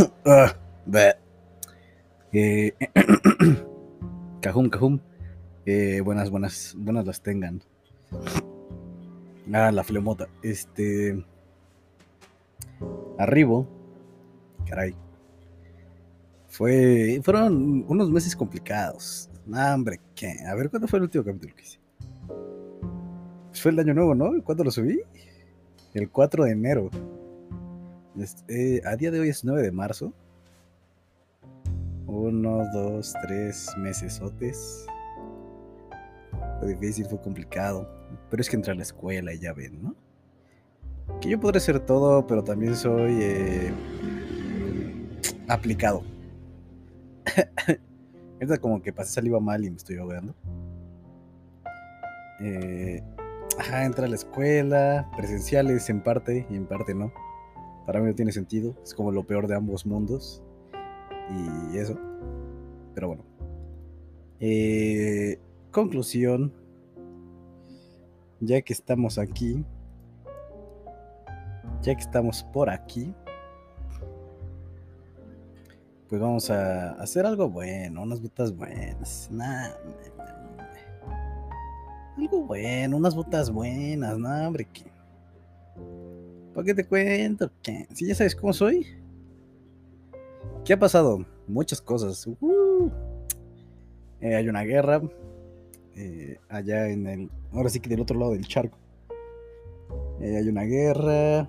Ah. Eh, cajum, cajum. Eh, buenas, buenas, buenas las tengan. Ah, la flemota. Este. Arribo. Caray. Fue. Fueron unos meses complicados. Hombre, ¿qué? A ver, ¿cuándo fue el último capítulo que hice? Pues fue el año nuevo, ¿no? ¿Cuándo lo subí? El 4 de enero. Este, a día de hoy es 9 de marzo. Uno, dos, tres meses otes. Fue difícil, fue complicado. Pero es que entré a la escuela y ya ven, ¿no? Que yo podré ser todo, pero también soy eh, aplicado. Ahorita como que pasé saliva mal y me estoy ahogando. Eh, ajá, entra a la escuela, presenciales en parte y en parte no. Para mí no tiene sentido, es como lo peor de ambos mundos. Y eso. Pero bueno. Eh, conclusión. Ya que estamos aquí. Ya que estamos por aquí. Pues vamos a hacer algo bueno, unas botas buenas. Nah, algo bueno, unas botas buenas, no, hombre, ¿qué? ¿Para qué te cuento? Si ya sabes cómo soy. ¿Qué ha pasado? Muchas cosas. Eh, hay una guerra. eh, allá en el. Ahora sí que del otro lado del charco. Eh, hay una guerra.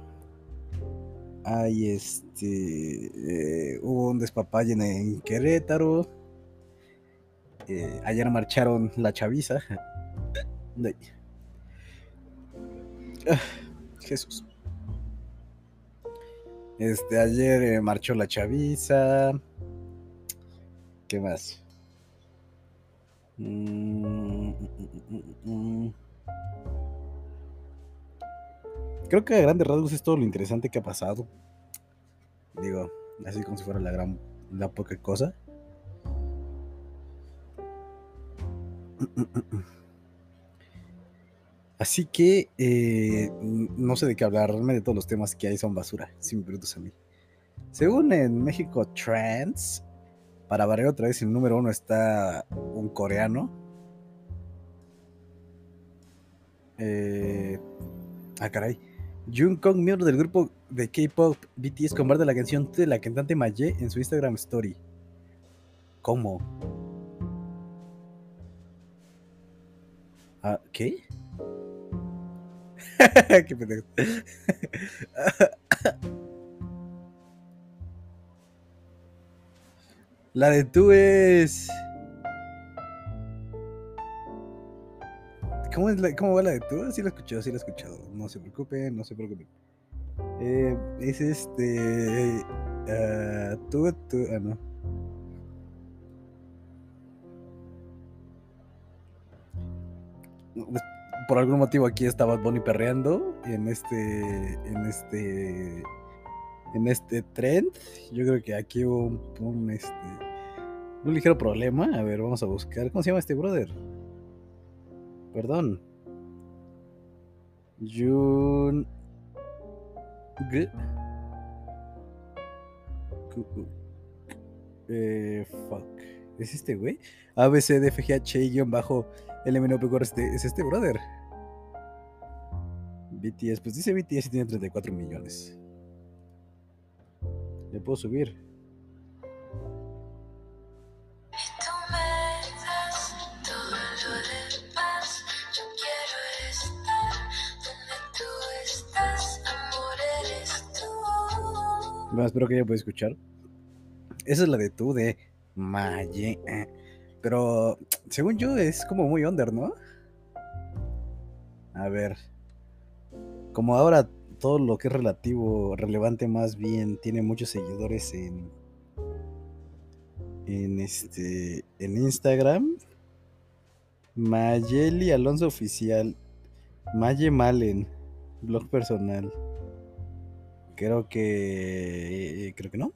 Hay este. hubo un despapalle en, Querétaro. Ayer marcharon la chaviza. Ay. Ah, Jesús. Este, ayer eh, marchó la chaviza. ¿Qué más? Mm, mm, mm. Creo que a grandes rasgos es todo lo interesante que ha pasado. Digo, así como si fuera la gran, la poca cosa. Así que eh, no sé de qué hablar, realmente todos los temas que hay son basura, si me preguntas a mí. Según en México Trends, para variar otra vez, el número uno está un coreano. Eh, ah, caray. Jungkook, miembro del grupo de K-pop BTS, comparte la canción de la cantante Maye en su Instagram Story. ¿Cómo? Ah, ¿Qué? La de tú es. ¿Cómo, es la- ¿Cómo va la de tú? Sí la he escuchado, sí la he escuchado. No se preocupen, no se preocupen. Eh, es este. ah, tú, tú. Ah, no. Por algún motivo aquí estaba Bonnie perreando en este. En este. En este trend. Yo creo que aquí hubo un, un, este. Un ligero problema. A ver, vamos a buscar. ¿Cómo se llama este brother? Perdón. Jun. G. Eh, fuck. ¿Es este güey? A, B, C, D, F, G, H, I, guion bajo, L, M, N, O, P, Q, R, S, T. Es este brother. BTS, pues dice BTS y tiene 34 millones. Le puedo subir. Bueno, espero que ya pueda escuchar. Esa es la de tú de Maye. eh. Pero según yo es como muy under, ¿no? A ver. Como ahora todo lo que es relativo, relevante más bien, tiene muchos seguidores en. En este. En Instagram. Mayeli Alonso Oficial. Maye Malen. Blog personal. Creo que. Creo que no.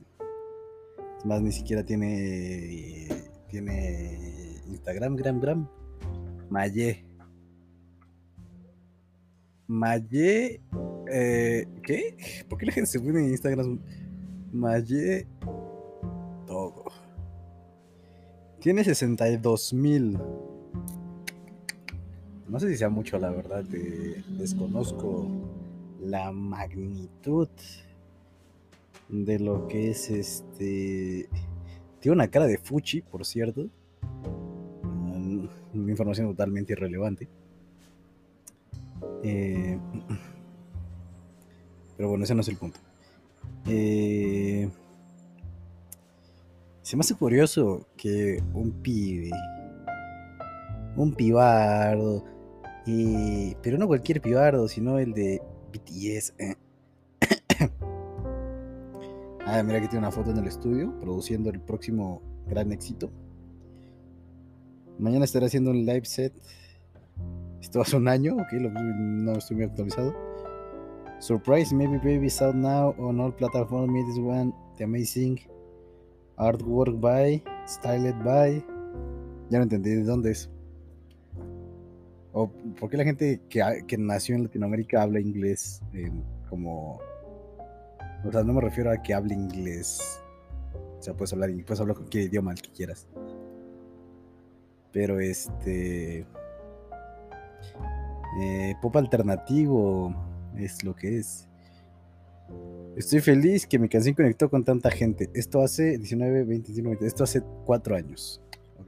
Es más, ni siquiera tiene. Tiene Instagram, gram, gram. Maye. Maye. eh, ¿Qué? ¿Por qué la gente se pone en Instagram Maye Togo. Tiene 62 mil. No sé si sea mucho, la verdad. de- desconozco la magnitud de lo que es este. Tiene una cara de Fuchi, por cierto. Una información totalmente irrelevante. Eh, pero bueno, ese no es el punto. Eh, se me hace curioso que un pibe, un pibardo, eh, pero no cualquier pibardo, sino el de BTS. eh. ah, mira que tiene una foto en el estudio, produciendo el próximo gran éxito. Mañana estaré haciendo un live set. Esto hace un año, ok, no estoy muy actualizado. Surprise, maybe baby is out now on all platforms. Meet this one, the amazing artwork by, styled by. Ya no entendí de dónde es. O por qué la gente que, que nació en Latinoamérica habla inglés como. O sea, no me refiero a que hable inglés. O sea, puedes hablar, puedes hablar cualquier idioma, el que quieras. Pero este. Eh, pop alternativo es lo que es. Estoy feliz que mi canción conectó con tanta gente. Esto hace 19, 20, 21, 20. Esto hace 4 años. Ok.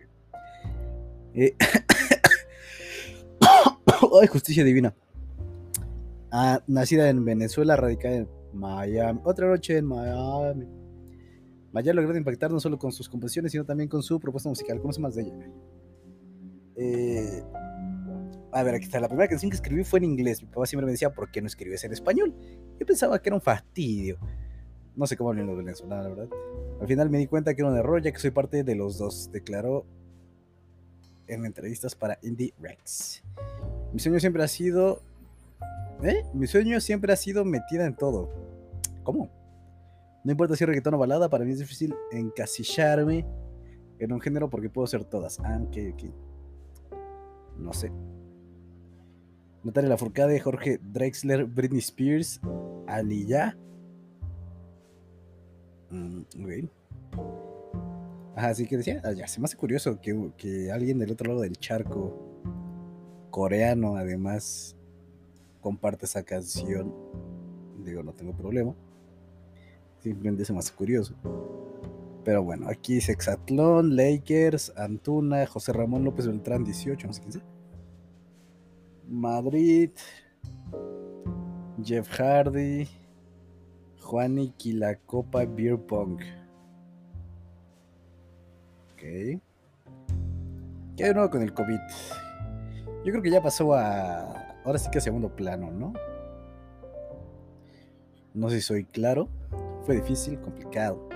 Eh, Ay, justicia divina. Ah, nacida en Venezuela, radicada en Miami. Otra noche en Miami. Maya logró impactar no solo con sus composiciones, sino también con su propuesta musical. Conoce más de ella. Eh, a ver, aquí está. La primera canción que escribí fue en inglés. Mi papá siempre me decía, ¿por qué no escribes en español? Yo pensaba que era un fastidio. No sé cómo hablan los venezolanos, la verdad. Al final me di cuenta que era un error, ya que soy parte de los dos, declaró en entrevistas para Indie Rex. Mi sueño siempre ha sido. ¿Eh? Mi sueño siempre ha sido metida en todo. ¿Cómo? No importa si es reggaetón o balada, para mí es difícil encasillarme en un género porque puedo ser todas. Ah, ok, ok. No sé. Natalia Lafourcade, Jorge Drexler, Britney Spears, Aliyah. Mm. Ajá, así que decía, ah, ya, se me hace curioso que, que alguien del otro lado del charco, coreano además, comparte esa canción. Digo, no tengo problema. Simplemente se me hace curioso. Pero bueno, aquí dice Exatlón, Lakers, Antuna, José Ramón López Beltrán, 18, no sé quién sea. Madrid, Jeff Hardy, Juani Quilacopa Beer Pong. Ok. ¿Qué hay nuevo con el COVID? Yo creo que ya pasó a. Ahora sí que a segundo plano, ¿no? No sé si soy claro. Fue difícil, complicado.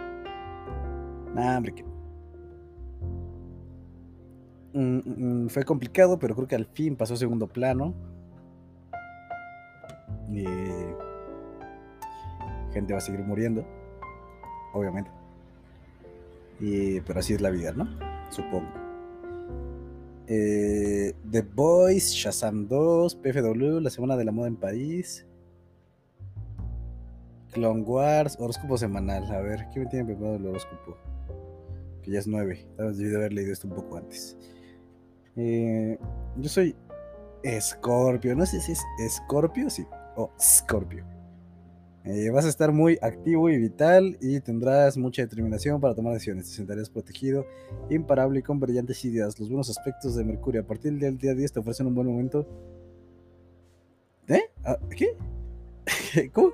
Nah, hombre, que. Mm, mm, fue complicado, pero creo que al fin pasó segundo plano. Y. Gente va a seguir muriendo. Obviamente. Y, pero así es la vida, ¿no? Supongo. Eh, The Boys, Shazam 2, PFW, La Semana de la Moda en París. Clone Wars, horóscopo semanal. A ver, ¿qué me tiene preparado el horóscopo? Que ya es 9. Tal vez debí de haber leído esto un poco antes. Eh, yo soy Scorpio. No sé si es Scorpio, sí. O Scorpio. Eh, vas a estar muy activo y vital y tendrás mucha determinación para tomar decisiones. Te sentarás protegido, imparable y con brillantes ideas. Los buenos aspectos de Mercurio a partir del día 10 te ofrecen un buen momento. ¿Eh? Ah, ¿Qué? ¿Cómo?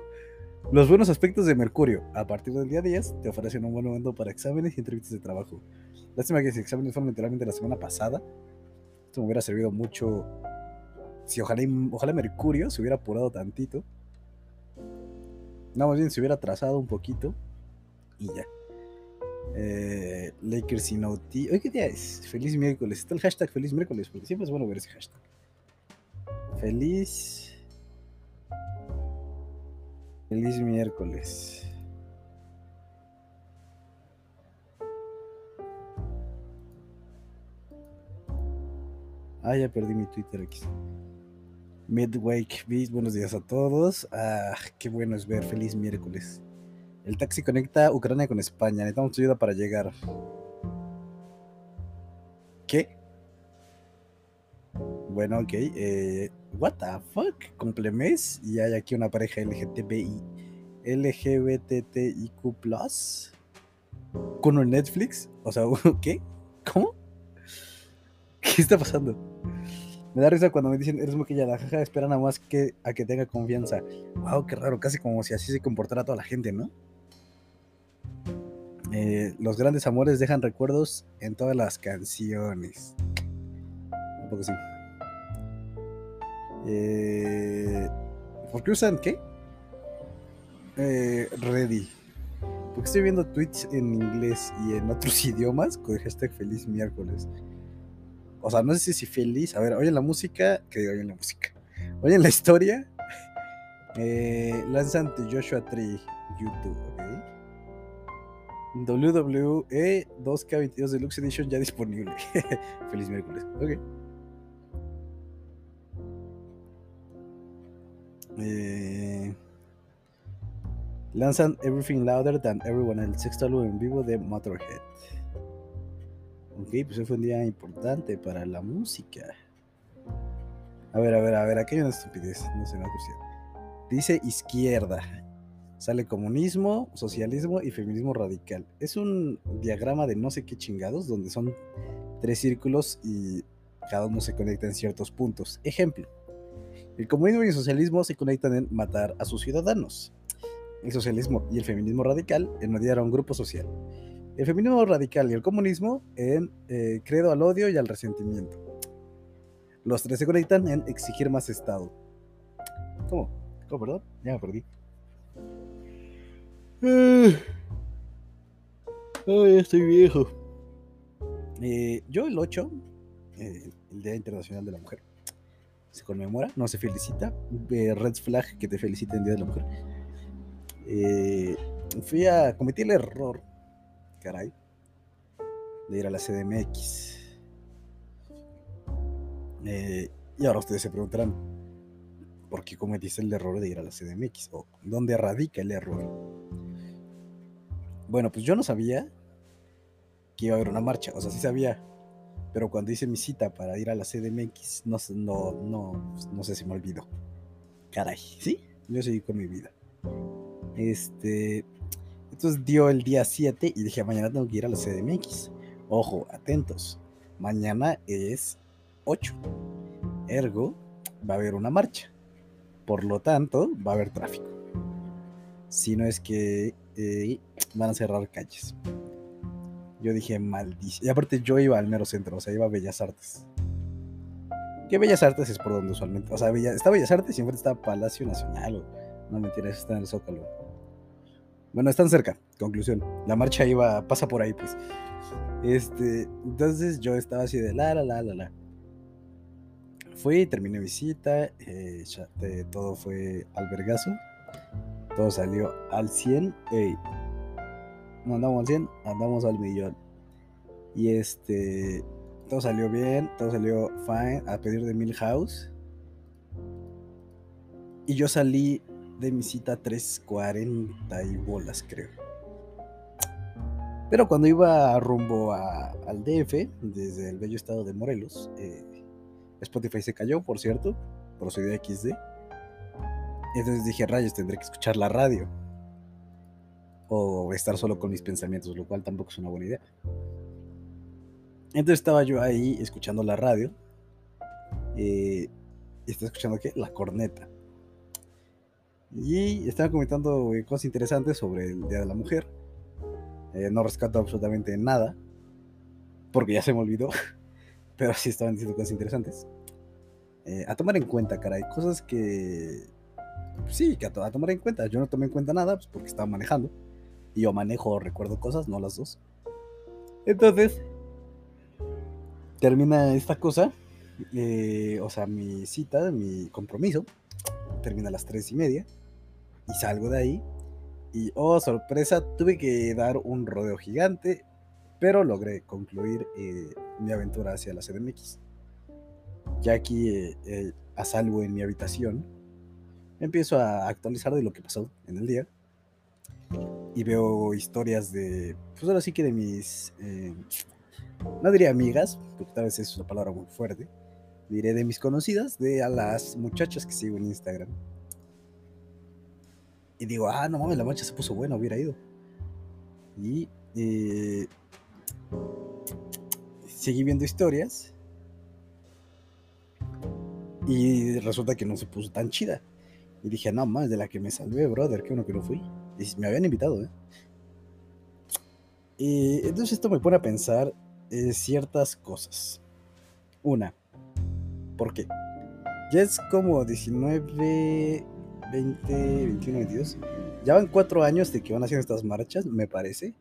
Los buenos aspectos de Mercurio a partir del día 10 te ofrecen un buen momento para exámenes y entrevistas de trabajo. Lástima que ese exámenes fueron literalmente la semana pasada. Esto me hubiera servido mucho. Si ojalá, ojalá Mercurio se hubiera apurado tantito. No, más bien se hubiera atrasado un poquito. Y ya. Eh, Lakers y OT. Hoy qué día es? Feliz miércoles. Está el hashtag feliz miércoles, porque siempre es bueno ver ese hashtag. Feliz. Feliz miércoles. Ah, ya perdí mi Twitter aquí. Midwake Beat, buenos días a todos. Ah, qué bueno es ver feliz miércoles El taxi conecta Ucrania con España. Necesitamos tu ayuda para llegar. ¿Qué? Bueno, ok. Eh, what the fuck? Complemes y hay aquí una pareja LGTBI. LGBTIQ con un Netflix. O sea, ¿qué? ¿Cómo? ¿Qué está pasando? Me da risa cuando me dicen, eres maquillada, jaja, espera nada más que a que tenga confianza. Wow, qué raro, casi como si así se comportara toda la gente, ¿no? Eh, los grandes amores dejan recuerdos en todas las canciones. Un poco sí. Eh, ¿Por qué usan qué? Eh, ready. Porque estoy viendo tweets en inglés y en otros idiomas con hashtag feliz miércoles. O sea, no sé si feliz. A ver, oyen la música. Que digo, oyen la música. Oyen la historia. Eh, lanzan tu Joshua Tree YouTube, ¿ok? WWE 2K22 Deluxe Edition ya disponible. Feliz miércoles. Ok. Eh, lanzan Everything Louder Than Everyone, el sexto álbum en vivo de Motorhead. Ok, pues hoy fue un día importante para la música. A ver, a ver, a ver, aquí hay una estupidez, no se me ha Dice izquierda. Sale comunismo, socialismo y feminismo radical. Es un diagrama de no sé qué chingados, donde son tres círculos y cada uno se conecta en ciertos puntos. Ejemplo, el comunismo y el socialismo se conectan en matar a sus ciudadanos. El socialismo y el feminismo radical en odiar a un grupo social. El feminismo radical y el comunismo en eh, credo al odio y al resentimiento. Los tres se conectan en exigir más Estado. ¿Cómo? ¿Cómo, perdón? Ya me perdí. Ay, ya estoy viejo. Eh, yo el 8, eh, el Día Internacional de la Mujer, se conmemora, no se felicita. red flag que te felicita el Día de la Mujer. Eh, fui a cometer el error, caray, de ir a la CDMX. y ahora ustedes se preguntarán, ¿por qué cometiste el error de ir a la CDMX? ¿O dónde radica el error? Bueno, pues yo no sabía que iba a haber una marcha, o sea, sí sabía, pero cuando hice mi cita para ir a la CDMX, no, no, no, no sé si me olvidó. Caray, ¿sí? Yo seguí con mi vida. Este, entonces dio el día 7 y dije, mañana tengo que ir a la CDMX. Ojo, atentos. Mañana es 8. Ergo, va a haber una marcha. Por lo tanto, va a haber tráfico. Si no es que eh, van a cerrar calles. Yo dije, maldición. Y aparte yo iba al mero centro, o sea, iba a Bellas Artes. ¿Qué Bellas Artes es por donde usualmente? O sea, está Bellas Artes y está Palacio Nacional. no mentira, está en el Zócalo. Bueno, están cerca, conclusión. La marcha iba, pasa por ahí, pues. Este, entonces yo estaba así de la, la, la, la, la. Fui, terminé visita, eh, todo fue albergazo todo salió al 100. no andamos al 100, andamos al millón. Y este, todo salió bien, todo salió fine a pedir de Milhouse. Y yo salí de mi cita 3.40 y bolas, creo. Pero cuando iba rumbo al DF, desde el bello estado de Morelos, eh, Spotify se cayó, por cierto, su de XD. Entonces dije, rayos, tendré que escuchar la radio. O estar solo con mis pensamientos, lo cual tampoco es una buena idea. Entonces estaba yo ahí escuchando la radio. Eh, y estaba escuchando qué? La corneta. Y estaba comentando eh, cosas interesantes sobre el Día de la Mujer. Eh, no rescato absolutamente nada. Porque ya se me olvidó. Pero sí estaban diciendo cosas interesantes. a tomar en cuenta, caray. Cosas que sí, que a, tomar en cuenta. Yo no tomé en cuenta nada pues, porque estaba manejando. Y yo manejo, recuerdo cosas, no las dos. Entonces, termina esta cosa. Eh, o sea, mi cita, mi compromiso, termina a las tres y media. Y salgo de ahí. Y, oh, sorpresa, tuve que dar un rodeo gigante. Pero logré concluir eh, mi aventura hacia la CDMX. Ya aquí, eh, a salvo en mi habitación, empiezo a actualizar de lo que pasó en el día. y veo historias de, pues ahora sí que de mis, eh, no diría amigas, porque tal vez es una palabra muy fuerte, diré de mis conocidas, de a las muchachas que sigo en Instagram. Y digo, ah, no mames, la marcha se puso buena, hubiera ido. Y eh, seguí viendo historias. Y resulta que no se puso tan chida. Y dije, no más, de la que me salvé, brother, que uno que no fui. Y me habían invitado, ¿eh? Y entonces esto me pone a pensar eh, ciertas cosas. Una, ¿por qué? Ya es como 19, 20, 21, 22. Ya van cuatro años de que van haciendo estas marchas, me parece, eh,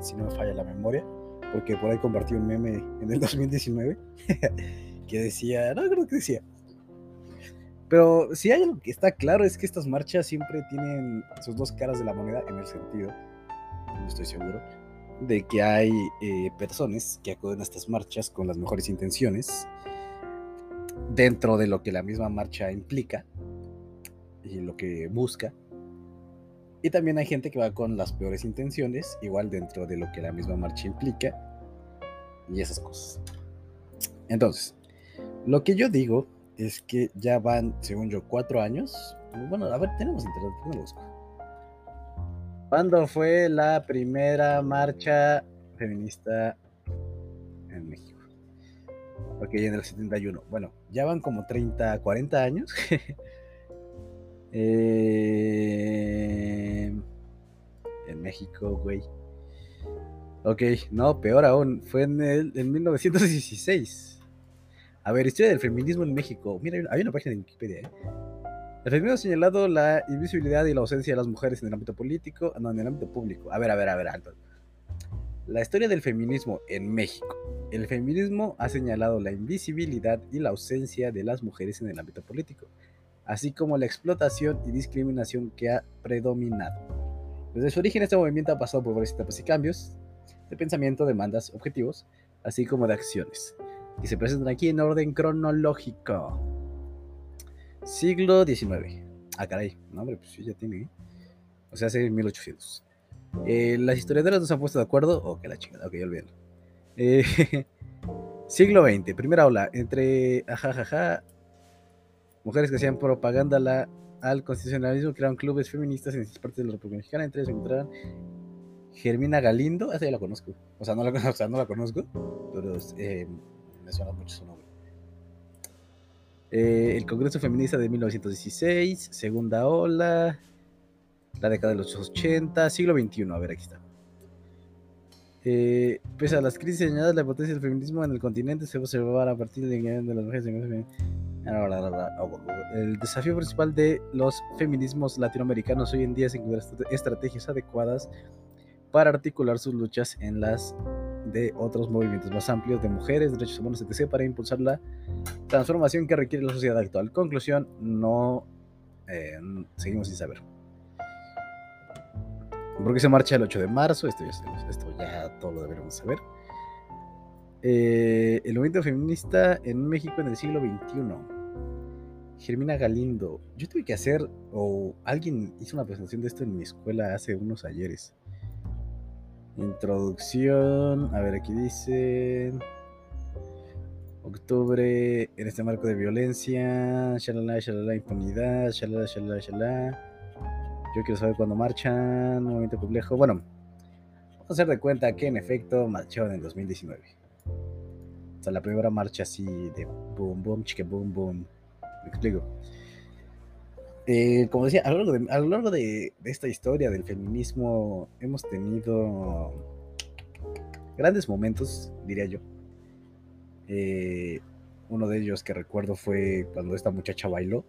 si no me falla la memoria, porque por ahí compartí un meme en el 2019 que decía, no creo que decía, pero si hay algo que está claro es que estas marchas siempre tienen sus dos caras de la moneda en el sentido, no estoy seguro, de que hay eh, personas que acuden a estas marchas con las mejores intenciones dentro de lo que la misma marcha implica y lo que busca. Y también hay gente que va con las peores intenciones, igual dentro de lo que la misma marcha implica y esas cosas. Entonces, lo que yo digo es que ya van, según yo, cuatro años. Bueno, a ver, tenemos internet, no lo busco. ¿Cuándo fue la primera marcha feminista en México? Ok, en el 71. Bueno, ya van como 30, 40 años. eh, en México, güey. Ok, no, peor aún. Fue en, el, en 1916. A ver, historia del feminismo en México. Mira, hay una página de Wikipedia. ¿eh? El feminismo ha señalado la invisibilidad y la ausencia de las mujeres en el ámbito político, no, en el ámbito público. A ver, a ver, a ver, alto. La historia del feminismo en México. El feminismo ha señalado la invisibilidad y la ausencia de las mujeres en el ámbito político, así como la explotación y discriminación que ha predominado. Desde su origen, este movimiento ha pasado por varias etapas y cambios de pensamiento, demandas, objetivos, así como de acciones y se presentan aquí en orden cronológico. Siglo XIX. Ah, caray. No, hombre, pues ya tiene. ¿eh? O sea, hace 1800. Eh, las historiadoras no se han puesto de acuerdo. Oh, que la chingada. Ok, olvídalo. Eh, siglo XX. Primera ola. Entre. Ajajaja. Mujeres que hacían propaganda al constitucionalismo crearon clubes feministas en distintas partes de la República Mexicana. Entre ellos encontraron Germina Galindo. Esa ya la conozco. O sea, no la, o sea, no la conozco. Pero eh, me suena mucho su nombre. Eh, el Congreso Feminista de 1916, Segunda Ola, la década de los 80, siglo XXI, a ver, aquí está. Eh, pese a las crisis señaladas, la potencia del feminismo en el continente se observaba a partir de, de las mujeres. El desafío principal de los feminismos latinoamericanos hoy en día es encontrar estrategias adecuadas para articular sus luchas en las de otros movimientos más amplios de mujeres, derechos humanos, etc., para impulsar la transformación que requiere la sociedad actual. Conclusión, no eh, seguimos sin saber. ¿Por qué se marcha el 8 de marzo? Esto ya, esto ya todo lo deberíamos saber. Eh, el movimiento feminista en México en el siglo XXI. Germina Galindo. Yo tuve que hacer, o alguien hizo una presentación de esto en mi escuela hace unos ayeres. Introducción. A ver, aquí dice. Octubre, en este marco de violencia. Shalala, shalala, impunidad. Shalala, shalala, shalala. Yo quiero saber cuándo marchan. Un momento complejo. Bueno, vamos a hacer de cuenta que en efecto marcharon en 2019. O sea, la primera marcha así de boom, boom, chique, boom, boom. Me explico. Eh, como decía, a lo largo, de, esta historia del feminismo hemos tenido grandes momentos, diría yo. Eh, uno de ellos que recuerdo fue cuando esta muchacha bailó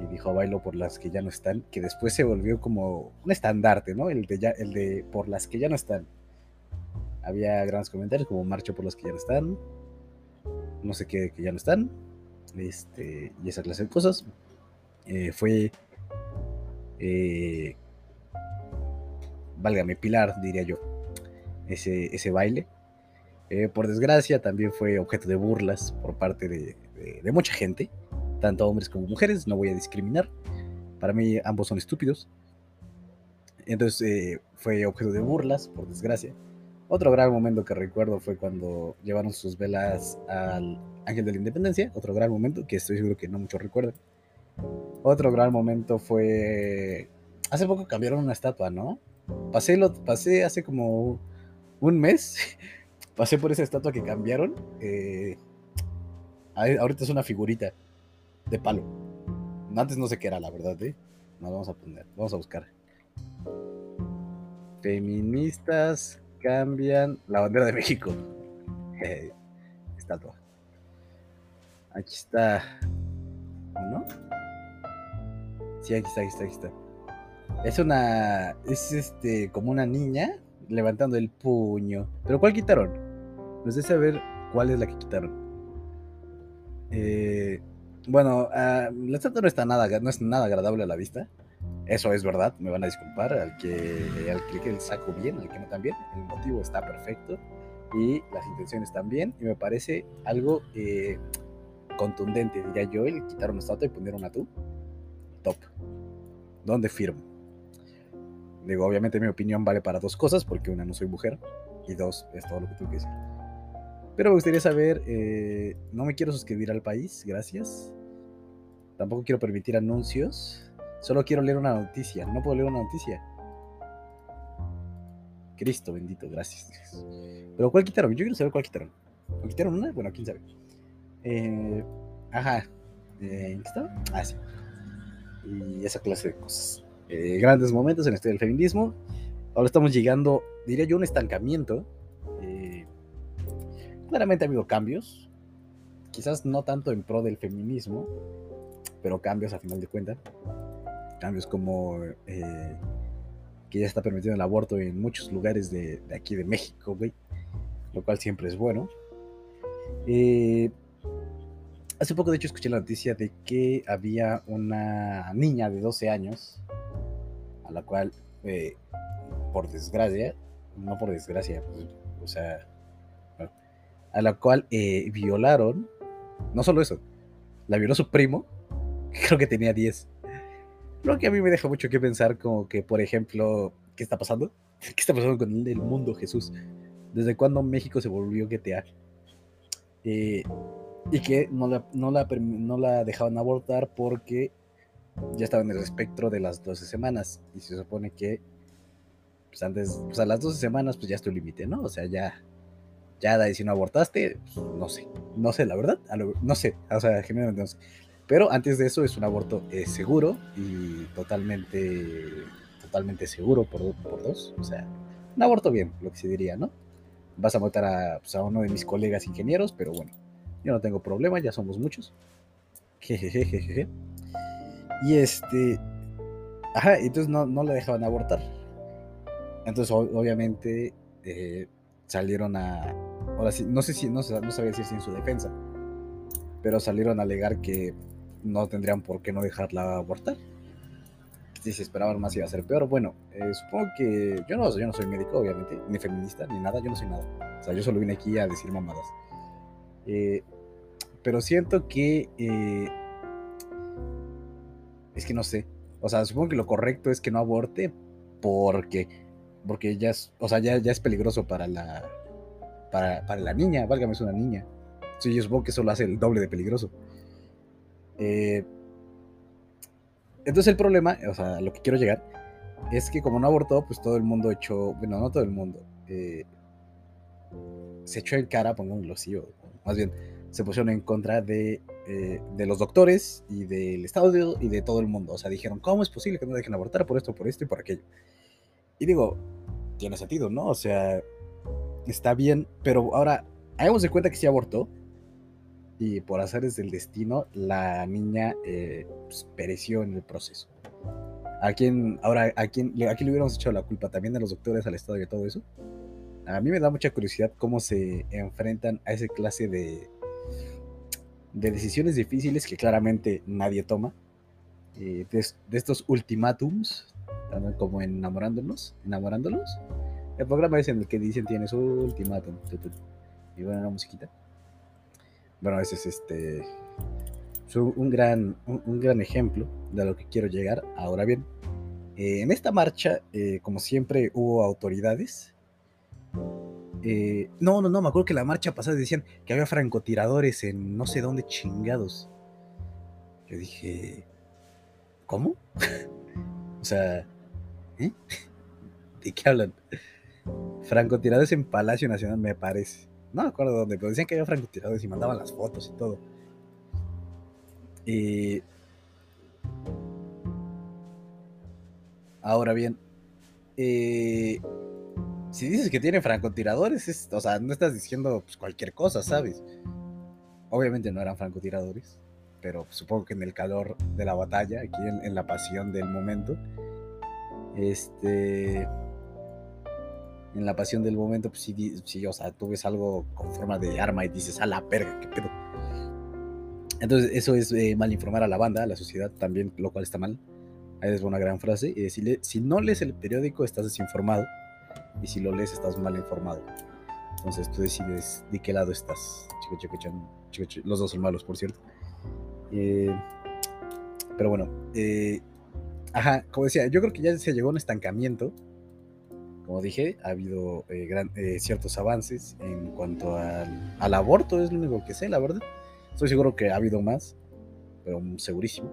y dijo bailo por las que ya no están, que después se volvió como un estandarte, ¿no? El de, ya, el de por las que ya no están. Había grandes comentarios como marcho por las que ya no están, no sé qué, que ya no están, este, y esa clase de cosas. Eh, fue, eh, válgame, pilar, diría yo, ese, ese baile. Eh, por desgracia, también fue objeto de burlas por parte de, mucha gente, tanto hombres como mujeres, no voy a discriminar. Para mí ambos son estúpidos. Entonces eh, fue objeto de burlas, por desgracia. Otro gran momento que recuerdo fue cuando llevaron sus velas al Ángel de la Independencia. Otro gran momento que estoy seguro que no muchos recuerdan. Otro gran momento fue... Hace poco cambiaron una estatua, ¿no? Pasé, lo, pasé hace como un mes. Pasé por esa estatua que cambiaron. Eh, ahorita es una figurita de palo. Antes no sé qué era, la verdad, ¿eh? Nos vamos a poner, vamos a buscar. Feministas cambian la bandera de México. estatua. Aquí está. ¿No? Sí, aquí está, aquí está, aquí está. Es una. Es este. como una niña levantando el puño. ¿Pero cuál quitaron? No sé saber cuál es la que quitaron. Eh, bueno, uh, la estatua no está nada, no es nada agradable a la vista. Eso es verdad, me van a disculpar al que, al que el saco bien, al que no también. El motivo está perfecto y las intenciones también. Y me parece algo eh, contundente, diría yo, el quitar una estatua y poner una tú. Top. ¿Dónde firmo? Digo, obviamente mi opinión vale para dos cosas, porque una, no soy mujer, y dos, es todo lo que tengo que decir. Pero me gustaría saber, eh, no me quiero suscribir al país, gracias. Tampoco quiero permitir anuncios. Solo quiero leer una noticia. No puedo leer una noticia. Cristo bendito, gracias. Pero ¿cuál quitaron? Yo quiero saber cuál quitaron. ¿Cuál quitaron una? Bueno, quién sabe. Eh, ajá. Eh. Ah, sí. Y esa clase de cosas. Eh, grandes momentos en este del feminismo. Ahora estamos llegando, diría yo, a un estancamiento. claramente ha habido cambios. Quizás no tanto en pro del feminismo, pero cambios a final de cuentas. Cambios como eh, que ya está permitido el aborto en muchos lugares de, aquí de México, güey. Lo cual siempre es bueno. Eh, hace poco, de hecho, escuché la noticia de que había una niña de 12 años, a la cual, eh, por desgracia, no por desgracia, pues, o sea, a la cual violaron, no solo eso, la violó su primo creo que tenía 10. Lo que a mí me deja mucho que pensar, como que, por ejemplo, ¿qué está pasando? ¿Qué está pasando con el mundo, Jesús? ¿Desde cuándo México se volvió GTA? Eh, y que no la, no, la, no la dejaban abortar porque ya estaba en el espectro de las 12 semanas. Y se supone que, pues antes, pues a las 12 semanas, pues ya es tu límite, ¿no? O sea, ya, ya si no abortaste, pues, no sé, no sé, la verdad, no sé, o sea, generalmente no sé. Pero antes de eso es un aborto eh, seguro y totalmente, totalmente seguro por, por, dos. O sea, un aborto bien, lo que se diría, ¿no? Vas a matar a, pues, a uno de mis colegas ingenieros, pero bueno, yo no tengo problema, ya somos muchos. Jejejejeje. Y este... Ajá, entonces no, no le dejaban abortar. Entonces, obviamente, eh, salieron a... Ahora sí, no sé si, no, no sabía si es en su defensa, pero salieron a alegar que no tendrían por qué no dejarla abortar. Si se esperaban más iba a ser peor. Bueno, eh, supongo que yo no, yo no soy médico, obviamente, ni feminista, ni nada, yo no soy nada. O sea, yo solo vine aquí a decir mamadas. Eh, pero siento que... Eh, es que no sé. O sea, supongo que lo correcto es que no aborte porque... Porque ya es, o sea, ya, ya es peligroso para la, para, para la niña, válgame, es una niña. Sí, yo supongo que eso lo hace el doble de peligroso. Eh, entonces el problema, o sea, lo que quiero llegar, es que como no abortó, pues todo el mundo echó, bueno, no todo el mundo, eh, se echó en cara, pongámoslo así, o más bien se pusieron en contra de, eh, de los doctores y del Estado y de todo el mundo. O sea, dijeron, ¿cómo es posible que no dejen abortar por esto, por esto y por aquello? Y digo, tiene sentido, ¿no? O sea, está bien, pero ahora, hagamos de cuenta que sí abortó, y por azares del destino la niña eh, pues, pereció en el proceso. ¿A quién, ahora, a quién, a quién le hubiéramos echado la culpa? ¿También a los doctores, al Estado y todo eso? A mí me da mucha curiosidad cómo se enfrentan a esa clase de, de decisiones difíciles que claramente nadie toma. Eh, de, estos ultimátums, como enamorándonos, enamorándolos. El programa es en el que dicen tienes un ultimátum. Y bueno, una musiquita. Bueno, ese es este un gran, un, gran ejemplo de lo que quiero llegar. Ahora bien, Eh, en esta marcha, eh, como siempre, hubo autoridades. Eh, no, no, no, me acuerdo que la marcha pasada decían que había francotiradores en no sé dónde chingados. Yo dije, ¿cómo? o sea, ¿eh? ¿de qué hablan? Francotiradores en Palacio Nacional, me parece. No me acuerdo dónde, pero decían que había francotiradores y mandaban las fotos y todo. Y ahora bien, eh, si dices que tienen francotiradores, es, o sea, no estás diciendo pues, cualquier cosa, ¿sabes? Obviamente no eran francotiradores, pero supongo que en el calor de la batalla, aquí en, en la pasión del momento, este en la pasión del momento, pues sí, sí, o sea, tú ves algo con forma de arma y dices, a la verga, qué pedo. Entonces, eso es eh, mal informar a la banda, a la sociedad también, lo cual está mal. Ahí es una gran frase. Y decirle, si no lees el periódico, estás desinformado. Y si lo lees, estás mal informado. Entonces tú decides de qué lado estás. Los dos son malos, por cierto. Eh, pero bueno, eh, ajá, como decía, yo creo que ya se llegó a un estancamiento como dije, ha habido eh, gran, eh, ciertos avances en cuanto al, al, aborto, es lo único que sé, la verdad. Estoy seguro que ha habido más, pero segurísimo.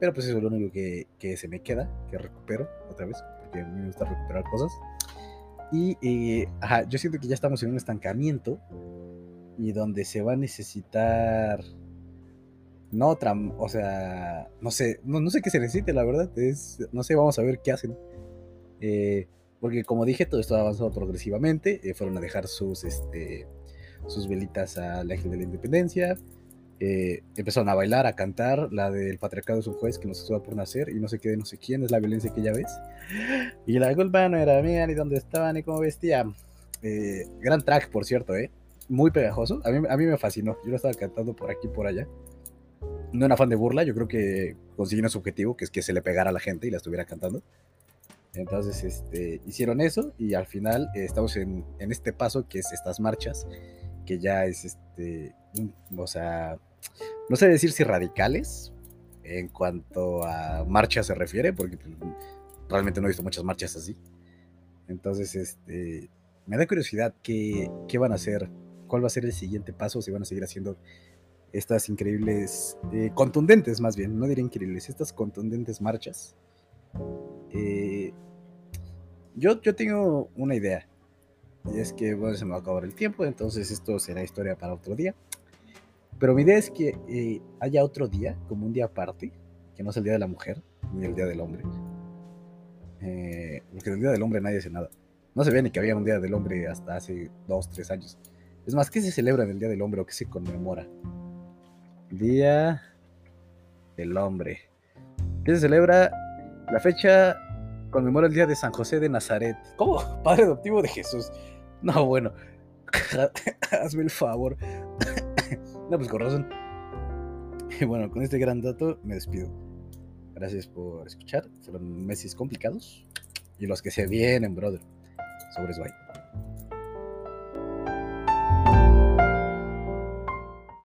Pero pues eso es lo único que, que se me queda, que recupero otra vez, porque a mí me gusta recuperar cosas. Y eh, ajá, yo siento que ya estamos en un estancamiento y donde se va a necesitar no otra, o sea, no sé, no, no sé qué se necesite, la verdad, es, no sé, vamos a ver qué hacen. Eh, porque como dije, todo esto ha avanzado progresivamente. Eh, fueron a dejar sus, este, sus velitas al Ángel de la Independencia. Eh, empezaron a bailar, a cantar. La del patriarcado es un juez que nos estuvo por nacer y no sé qué no sé quién es la violencia que ya ves. Y la culpa no era mía, ni dónde estaba, ni cómo vestía. Eh, gran track, por cierto, ¿eh? Muy pegajoso. A mí, a mí me fascinó. Yo lo estaba cantando por aquí por allá. No era fan de burla, yo creo que consiguieron su objetivo, que es que se le pegara a la gente y la estuviera cantando. Entonces, este, hicieron eso y al final eh, estamos en, en, este paso que es estas marchas, que ya es, este, o sea, no sé decir si radicales en cuanto a marchas se refiere, porque pues, realmente no he visto muchas marchas así. Entonces, este, me da curiosidad qué, qué van a hacer, cuál va a ser el siguiente paso, si van a seguir haciendo estas increíbles, eh, contundentes más bien, no diré increíbles, estas contundentes marchas. Eh, yo, yo tengo una idea. Y es que, bueno, se me va a acabar el tiempo, entonces esto será historia para otro día. Pero mi idea es que eh, haya otro día, como un día aparte, que no es el Día de la Mujer, ni el Día del Hombre. Eh, porque el Día del Hombre nadie hace nada. No se ve ni que había un Día del Hombre hasta hace dos, tres años. Es más, ¿qué se celebra en el Día del Hombre o qué se conmemora? Día del Hombre. ¿Qué se celebra? La fecha conmemora el día de San José de Nazaret. ¿Cómo? Padre adoptivo de Jesús. No, bueno. Hazme el favor. no, pues con razón. Y bueno, con este gran dato me despido. Gracias por escuchar. Fueron meses complicados. Y los que se vienen, brother. Sobres, bye.